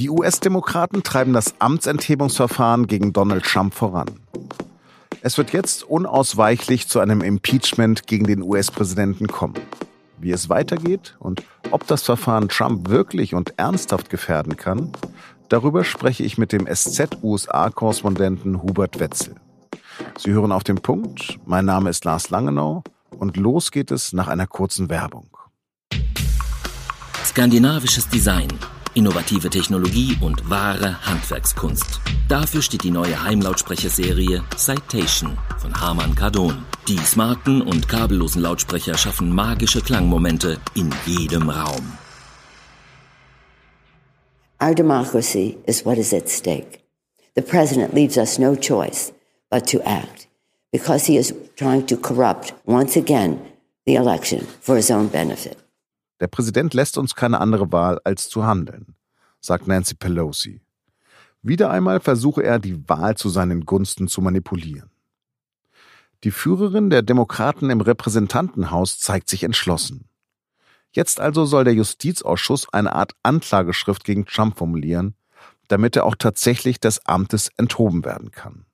Die US-Demokraten treiben das Amtsenthebungsverfahren gegen Donald Trump voran. Es wird jetzt unausweichlich zu einem Impeachment gegen den US-Präsidenten kommen. Wie es weitergeht und ob das Verfahren Trump wirklich und ernsthaft gefährden kann, darüber spreche ich mit dem SZ-USA-Korrespondenten Hubert Wetzel. Sie hören auf den Punkt. Mein Name ist Lars Langenau und los geht es nach einer kurzen Werbung. Skandinavisches Design Innovative Technologie und wahre Handwerkskunst. Dafür steht die neue Heimlautsprecherserie Citation von Harman Kardon. Die smarten und kabellosen Lautsprecher schaffen magische Klangmomente in jedem Raum. Our democracy is what is at stake. The president leaves us no choice but to act because he is trying to corrupt once again the election for his own benefit. Der Präsident lässt uns keine andere Wahl, als zu handeln, sagt Nancy Pelosi. Wieder einmal versuche er, die Wahl zu seinen Gunsten zu manipulieren. Die Führerin der Demokraten im Repräsentantenhaus zeigt sich entschlossen. Jetzt also soll der Justizausschuss eine Art Anklageschrift gegen Trump formulieren, damit er auch tatsächlich des Amtes enthoben werden kann.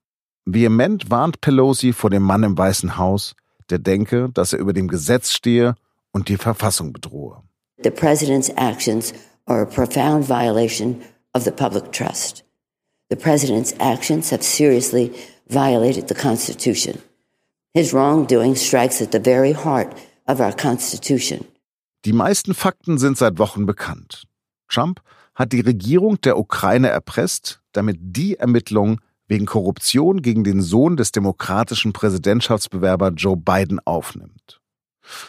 Vehement warnt Pelosi vor dem Mann im Weißen Haus, der denke, dass er über dem Gesetz stehe und die Verfassung bedrohe. The president's actions are a profound violation of the public trust. The president's actions have seriously violated the Constitution. His wrongdoing strikes at the very heart of our Constitution. Die meisten Fakten sind seit Wochen bekannt. Trump hat die Regierung der Ukraine erpresst, damit die Ermittlungen wegen Korruption gegen den Sohn des demokratischen Präsidentschaftsbewerber Joe Biden aufnimmt.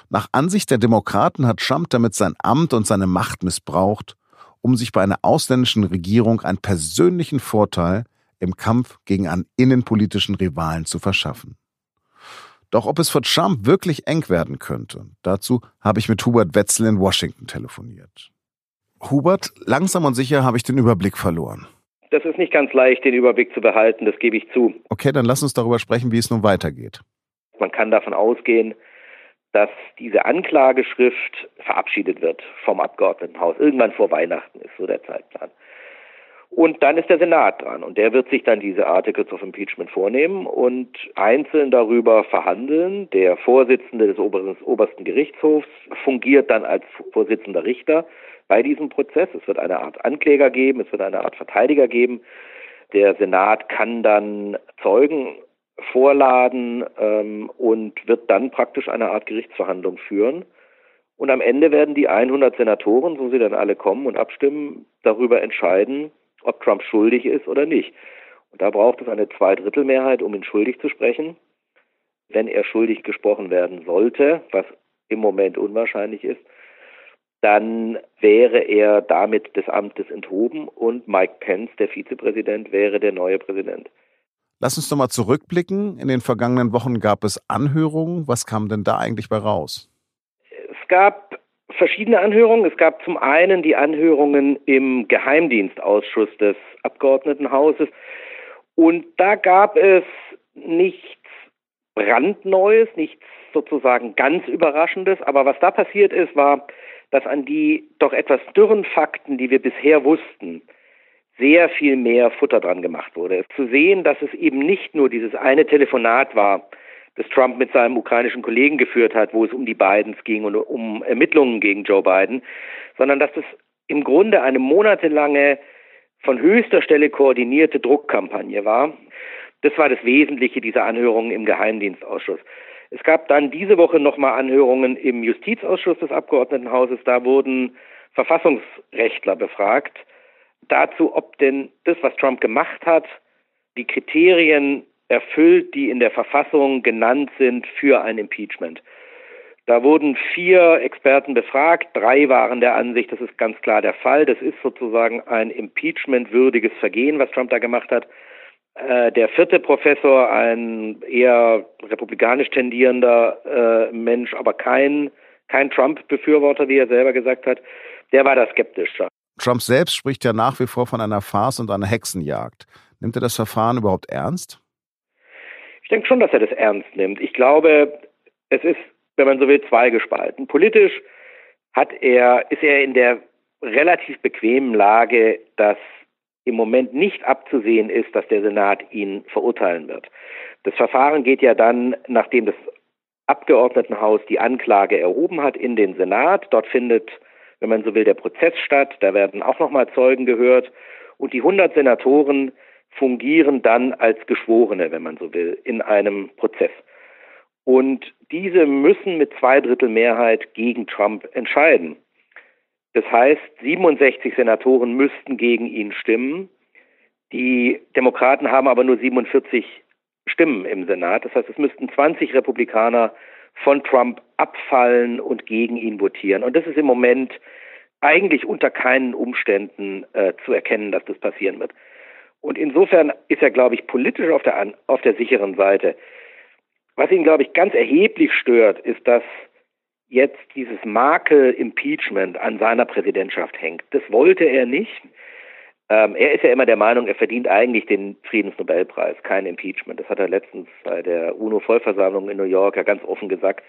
Nach Ansicht der Demokraten hat Trump damit sein Amt und seine Macht missbraucht, um sich bei einer ausländischen Regierung einen persönlichen Vorteil im Kampf gegen einen innenpolitischen Rivalen zu verschaffen. Doch ob es für Trump wirklich eng werden könnte, dazu habe ich mit Hubert Wetzel in Washington telefoniert. Hubert, langsam und sicher habe ich den Überblick verloren. Das ist nicht ganz leicht, den Überblick zu behalten, das gebe ich zu. Okay, dann lass uns darüber sprechen, wie es nun weitergeht. Man kann davon ausgehen, dass diese Anklageschrift verabschiedet wird vom Abgeordnetenhaus. Irgendwann vor Weihnachten ist so der Zeitplan. Und dann ist der Senat dran und der wird sich dann diese Articles of Impeachment vornehmen und einzeln darüber verhandeln. Der Vorsitzende des obersten Gerichtshofs fungiert dann als Vorsitzender Richter bei diesem Prozess. Es wird eine Art Ankläger geben, es wird eine Art Verteidiger geben. Der Senat kann dann Zeugen vorladen ähm, und wird dann praktisch eine Art Gerichtsverhandlung führen. Und am Ende werden die 100 Senatoren, so sie dann alle kommen und abstimmen, darüber entscheiden, ob Trump schuldig ist oder nicht. Und da braucht es eine Zweidrittelmehrheit, um ihn schuldig zu sprechen. Wenn er schuldig gesprochen werden sollte, was im Moment unwahrscheinlich ist, dann wäre er damit des Amtes enthoben und Mike Pence, der Vizepräsident, wäre der neue Präsident. Lass uns doch mal zurückblicken. In den vergangenen Wochen gab es Anhörungen. Was kam denn da eigentlich bei raus? Es gab verschiedene Anhörungen. Es gab zum einen die Anhörungen im Geheimdienstausschuss des Abgeordnetenhauses. Und da gab es nichts brandneues, nichts sozusagen ganz Überraschendes. Aber was da passiert ist, war, dass an die doch etwas dürren Fakten, die wir bisher wussten, sehr viel mehr Futter dran gemacht wurde. Zu sehen, dass es eben nicht nur dieses eine Telefonat war, das Trump mit seinem ukrainischen Kollegen geführt hat, wo es um die Bidens ging und um Ermittlungen gegen Joe Biden, sondern dass es im Grunde eine monatelange, von höchster Stelle koordinierte Druckkampagne war. Das war das Wesentliche dieser Anhörungen im Geheimdienstausschuss. Es gab dann diese Woche nochmal Anhörungen im Justizausschuss des Abgeordnetenhauses. Da wurden Verfassungsrechtler befragt dazu, ob denn das, was Trump gemacht hat, die Kriterien erfüllt, die in der Verfassung genannt sind für ein Impeachment. Da wurden vier Experten befragt, drei waren der Ansicht, das ist ganz klar der Fall. Das ist sozusagen ein impeachment-würdiges Vergehen, was Trump da gemacht hat. Äh, der vierte Professor, ein eher republikanisch tendierender äh, Mensch, aber kein, kein Trump-Befürworter, wie er selber gesagt hat, der war da skeptischer. Trump selbst spricht ja nach wie vor von einer Farce und einer Hexenjagd. Nimmt er das Verfahren überhaupt ernst? Ich denke schon, dass er das ernst nimmt. Ich glaube, es ist, wenn man so will, zweigespalten. Politisch hat er, ist er in der relativ bequemen Lage, dass im Moment nicht abzusehen ist, dass der Senat ihn verurteilen wird. Das Verfahren geht ja dann, nachdem das Abgeordnetenhaus die Anklage erhoben hat, in den Senat. Dort findet, wenn man so will, der Prozess statt. Da werden auch nochmal Zeugen gehört. Und die 100 Senatoren fungieren dann als Geschworene, wenn man so will, in einem Prozess. Und diese müssen mit zwei Drittel Mehrheit gegen Trump entscheiden. Das heißt, 67 Senatoren müssten gegen ihn stimmen. Die Demokraten haben aber nur 47 Stimmen im Senat. Das heißt, es müssten 20 Republikaner von Trump abfallen und gegen ihn votieren. Und das ist im Moment eigentlich unter keinen Umständen äh, zu erkennen, dass das passieren wird. Und insofern ist er, glaube ich, politisch auf der, auf der sicheren Seite. Was ihn, glaube ich, ganz erheblich stört, ist, dass jetzt dieses Makel Impeachment an seiner Präsidentschaft hängt. Das wollte er nicht. Ähm, er ist ja immer der Meinung, er verdient eigentlich den Friedensnobelpreis, kein Impeachment. Das hat er letztens bei der UNO-Vollversammlung in New York ja ganz offen gesagt.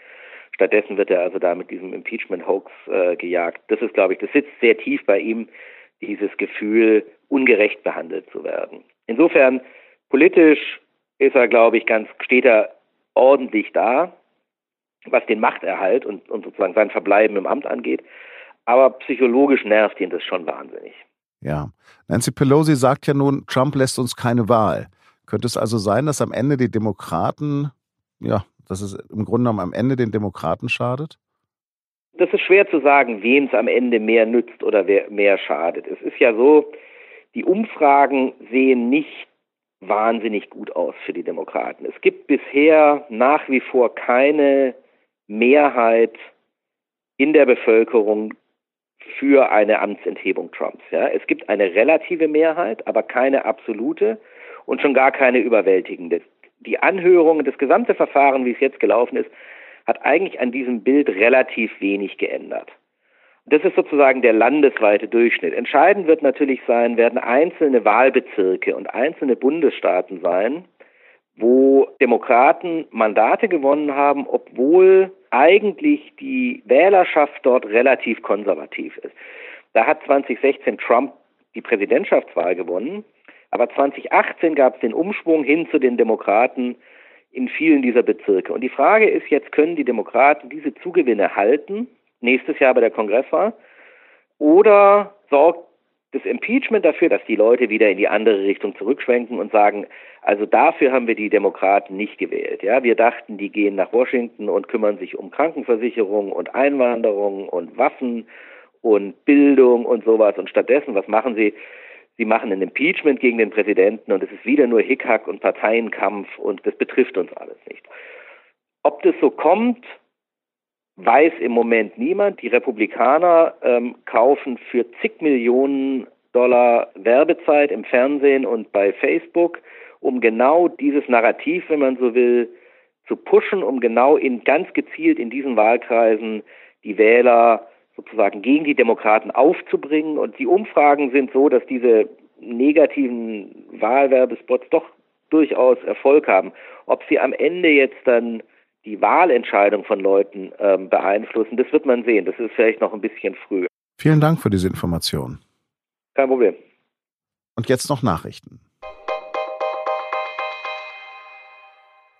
Stattdessen wird er also da mit diesem Impeachment-Hoax äh, gejagt. Das ist, glaube ich, das sitzt sehr tief bei ihm, dieses Gefühl, ungerecht behandelt zu werden. Insofern, politisch ist er, glaube ich, ganz, steht er ordentlich da, was den Machterhalt und, und sozusagen sein Verbleiben im Amt angeht. Aber psychologisch nervt ihn das schon wahnsinnig. Ja. Nancy Pelosi sagt ja nun, Trump lässt uns keine Wahl. Könnte es also sein, dass am Ende die Demokraten, ja, dass es im Grunde genommen am Ende den Demokraten schadet? Das ist schwer zu sagen, wem es am Ende mehr nützt oder mehr schadet. Es ist ja so, die Umfragen sehen nicht wahnsinnig gut aus für die Demokraten. Es gibt bisher nach wie vor keine Mehrheit in der Bevölkerung für eine Amtsenthebung Trumps. Ja. Es gibt eine relative Mehrheit, aber keine absolute und schon gar keine überwältigende. Die Anhörung, das gesamte Verfahren, wie es jetzt gelaufen ist, hat eigentlich an diesem Bild relativ wenig geändert. Das ist sozusagen der landesweite Durchschnitt. Entscheidend wird natürlich sein, werden einzelne Wahlbezirke und einzelne Bundesstaaten sein, wo Demokraten Mandate gewonnen haben, obwohl eigentlich die Wählerschaft dort relativ konservativ ist. Da hat 2016 Trump die Präsidentschaftswahl gewonnen, aber 2018 gab es den Umschwung hin zu den Demokraten in vielen dieser Bezirke. Und die Frage ist jetzt, können die Demokraten diese Zugewinne halten, nächstes Jahr bei der Kongresswahl, oder sorgt das Impeachment dafür, dass die Leute wieder in die andere Richtung zurückschwenken und sagen, also dafür haben wir die Demokraten nicht gewählt. Ja, wir dachten, die gehen nach Washington und kümmern sich um Krankenversicherung und Einwanderung und Waffen und Bildung und sowas. Und stattdessen, was machen sie? Sie machen ein Impeachment gegen den Präsidenten und es ist wieder nur Hickhack und Parteienkampf und das betrifft uns alles nicht. Ob das so kommt, weiß im Moment niemand. Die Republikaner ähm, kaufen für zig Millionen Dollar Werbezeit im Fernsehen und bei Facebook, um genau dieses Narrativ, wenn man so will, zu pushen, um genau in ganz gezielt in diesen Wahlkreisen die Wähler sozusagen gegen die Demokraten aufzubringen. Und die Umfragen sind so, dass diese negativen Wahlwerbespots doch durchaus Erfolg haben. Ob sie am Ende jetzt dann die Wahlentscheidung von Leuten ähm, beeinflussen, das wird man sehen. Das ist vielleicht noch ein bisschen früh. Vielen Dank für diese Information. Kein Problem. Und jetzt noch Nachrichten.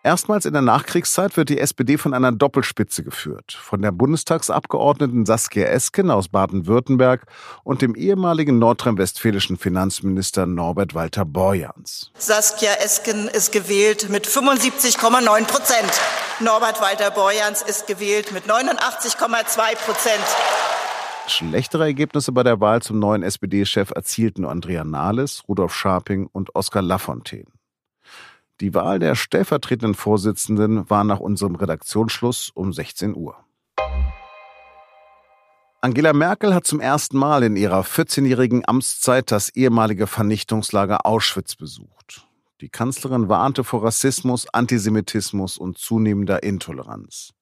Erstmals in der Nachkriegszeit wird die SPD von einer Doppelspitze geführt. Von der Bundestagsabgeordneten Saskia Esken aus Baden-Württemberg und dem ehemaligen nordrhein-westfälischen Finanzminister Norbert Walter Borjans. Saskia Esken ist gewählt mit 75,9 Prozent. Norbert Walter Borjans ist gewählt mit 89,2 Prozent. Schlechtere Ergebnisse bei der Wahl zum neuen SPD-Chef erzielten Andrea Nahles, Rudolf Scharping und Oskar Lafontaine. Die Wahl der stellvertretenden Vorsitzenden war nach unserem Redaktionsschluss um 16 Uhr. Angela Merkel hat zum ersten Mal in ihrer 14-jährigen Amtszeit das ehemalige Vernichtungslager Auschwitz besucht. Die Kanzlerin warnte vor Rassismus, Antisemitismus und zunehmender Intoleranz.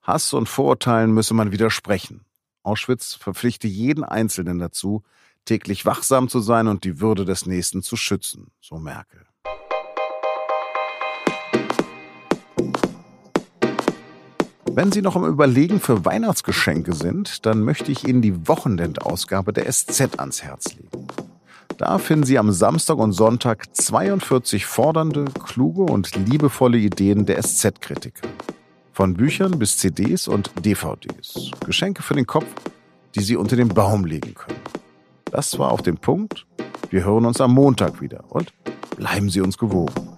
Hass und Vorurteilen müsse man widersprechen. Auschwitz verpflichte jeden Einzelnen dazu, täglich wachsam zu sein und die Würde des Nächsten zu schützen, so Merkel. Wenn Sie noch im Überlegen für Weihnachtsgeschenke sind, dann möchte ich Ihnen die Wochenendausgabe der SZ ans Herz legen. Da finden Sie am Samstag und Sonntag 42 fordernde, kluge und liebevolle Ideen der SZ-Kritiker. Von Büchern bis CDs und DVDs. Geschenke für den Kopf, die Sie unter den Baum legen können. Das war auf den Punkt. Wir hören uns am Montag wieder und bleiben Sie uns gewogen.